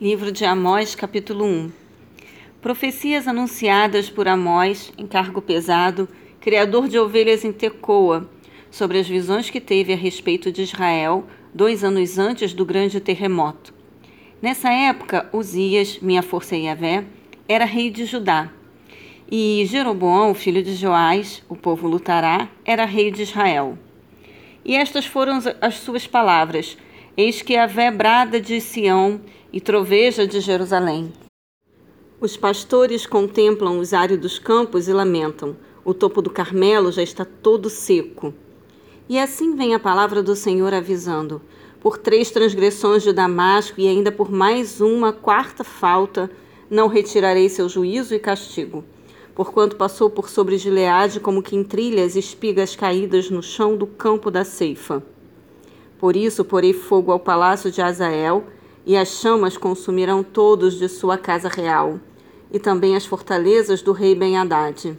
Livro de Amós, capítulo 1 Profecias anunciadas por Amós, em cargo pesado, criador de ovelhas em Tecoa, sobre as visões que teve a respeito de Israel dois anos antes do grande terremoto. Nessa época, Uzias, minha força Yahvé, era rei de Judá. E Jeroboão, filho de Joás, o povo lutará, era rei de Israel. E estas foram as suas palavras Eis que a vé brada de Sião e troveja de Jerusalém. Os pastores contemplam os áridos campos e lamentam. O topo do Carmelo já está todo seco. E assim vem a palavra do Senhor avisando: por três transgressões de Damasco e ainda por mais uma quarta falta, não retirarei seu juízo e castigo. Porquanto passou por sobre Gileade como que em trilhas espigas caídas no chão do campo da ceifa. Por isso porei fogo ao palácio de Azael, e as chamas consumirão todos de sua casa real, e também as fortalezas do rei Ben-Hadad.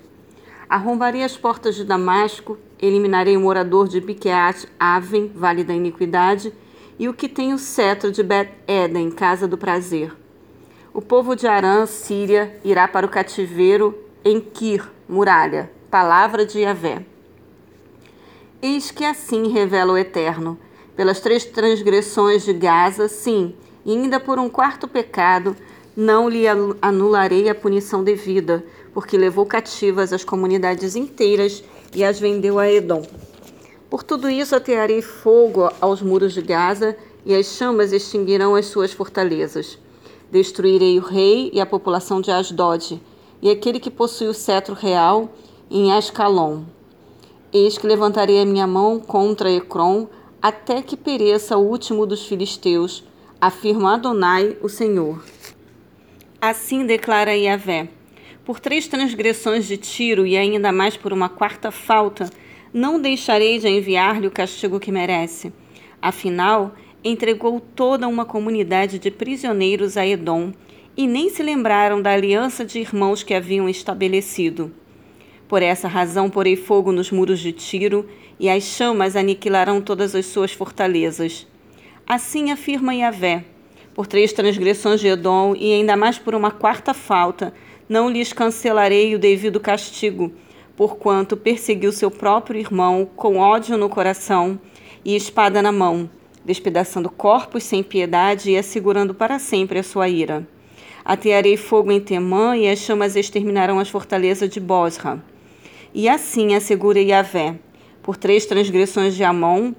Arrombarei as portas de Damasco, eliminarei o morador de Biqueat Aven, vale da iniquidade, e o que tem o cetro de Bet-Eden, casa do prazer. O povo de Arã, Síria, irá para o cativeiro em Kir, muralha, palavra de Yahvé. Eis que assim revela o Eterno pelas três transgressões de Gaza, sim, e ainda por um quarto pecado, não lhe anularei a punição devida, porque levou cativas as comunidades inteiras e as vendeu a Edom. Por tudo isso atearei fogo aos muros de Gaza, e as chamas extinguirão as suas fortalezas. Destruirei o rei e a população de Asdod, e aquele que possui o cetro real em Ascalon. Eis que levantarei a minha mão contra Ecrom, até que pereça o último dos filisteus, afirma Adonai, o Senhor. Assim declara Yahvé: Por três transgressões de Tiro e ainda mais por uma quarta falta, não deixarei de enviar-lhe o castigo que merece. Afinal, entregou toda uma comunidade de prisioneiros a Edom e nem se lembraram da aliança de irmãos que haviam estabelecido. Por essa razão porei fogo nos muros de Tiro, e as chamas aniquilarão todas as suas fortalezas. Assim afirma Yahvé: por três transgressões de Edom, e ainda mais por uma quarta falta, não lhes cancelarei o devido castigo, porquanto perseguiu seu próprio irmão com ódio no coração e espada na mão, despedaçando corpos sem piedade e assegurando para sempre a sua ira. Atearei fogo em Temã, e as chamas exterminarão as fortalezas de Bosra. E assim assegura Yahvé, por três transgressões de Amon,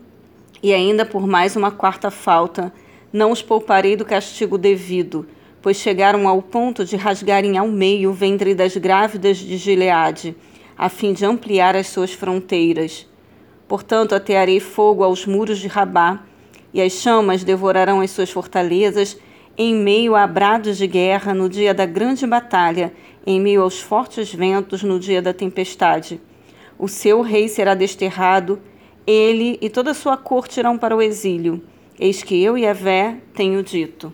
e ainda por mais uma quarta falta, não os pouparei do castigo devido, pois chegaram ao ponto de rasgarem ao meio o ventre das grávidas de Gileade, a fim de ampliar as suas fronteiras. Portanto, atearei fogo aos muros de Rabá, e as chamas devorarão as suas fortalezas, em meio a brados de guerra no dia da grande batalha, em meio aos fortes ventos no dia da tempestade. O seu rei será desterrado, ele e toda a sua corte irão para o exílio. Eis que eu e Vé tenho dito.